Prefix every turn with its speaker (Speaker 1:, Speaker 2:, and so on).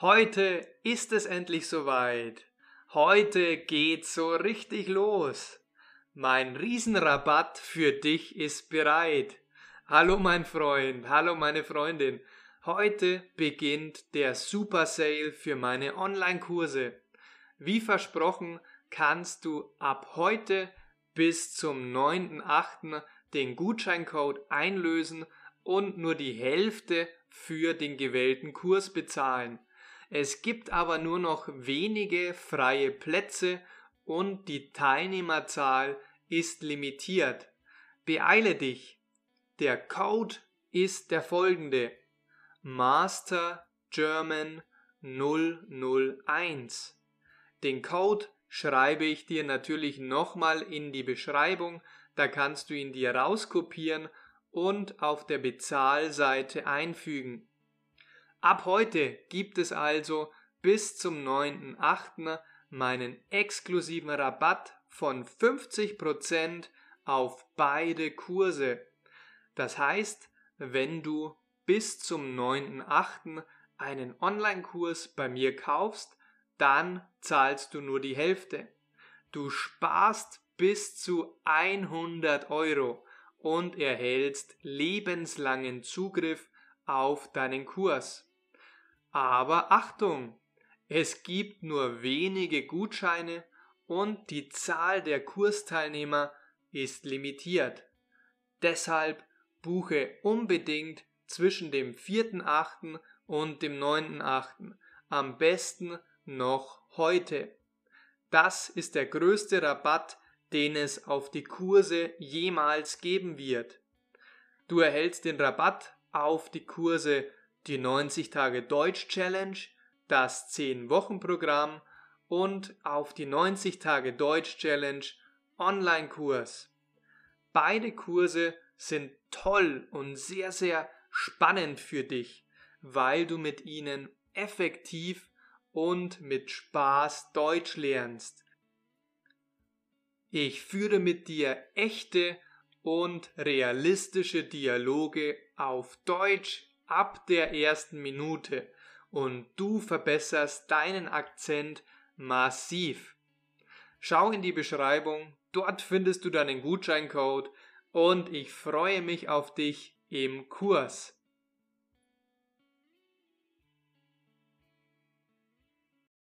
Speaker 1: Heute ist es endlich soweit. Heute geht's so richtig los. Mein Riesenrabatt für dich ist bereit. Hallo mein Freund, hallo meine Freundin. Heute beginnt der Super Sale für meine Online-Kurse. Wie versprochen kannst du ab heute bis zum 9.8. den Gutscheincode einlösen und nur die Hälfte für den gewählten Kurs bezahlen. Es gibt aber nur noch wenige freie Plätze und die Teilnehmerzahl ist limitiert. Beeile dich. Der Code ist der folgende. Master German 001. Den Code schreibe ich dir natürlich nochmal in die Beschreibung, da kannst du ihn dir rauskopieren und auf der Bezahlseite einfügen. Ab heute gibt es also bis zum 9.8. meinen exklusiven Rabatt von 50% auf beide Kurse. Das heißt, wenn du bis zum 9.8. einen Online-Kurs bei mir kaufst, dann zahlst du nur die Hälfte. Du sparst bis zu 100 Euro und erhältst lebenslangen Zugriff auf deinen Kurs. Aber Achtung, es gibt nur wenige Gutscheine und die Zahl der Kursteilnehmer ist limitiert. Deshalb buche unbedingt zwischen dem 4.8. und dem 9.8. Am besten noch heute. Das ist der größte Rabatt, den es auf die Kurse jemals geben wird. Du erhältst den Rabatt auf die Kurse die 90 Tage Deutsch Challenge, das 10 Wochen Programm und auf die 90 Tage Deutsch Challenge Online Kurs. Beide Kurse sind toll und sehr, sehr spannend für dich, weil du mit ihnen effektiv und mit Spaß Deutsch lernst. Ich führe mit dir echte und realistische Dialoge auf Deutsch ab der ersten Minute und du verbesserst deinen Akzent massiv. Schau in die Beschreibung, dort findest du deinen Gutscheincode und ich freue mich auf dich im Kurs.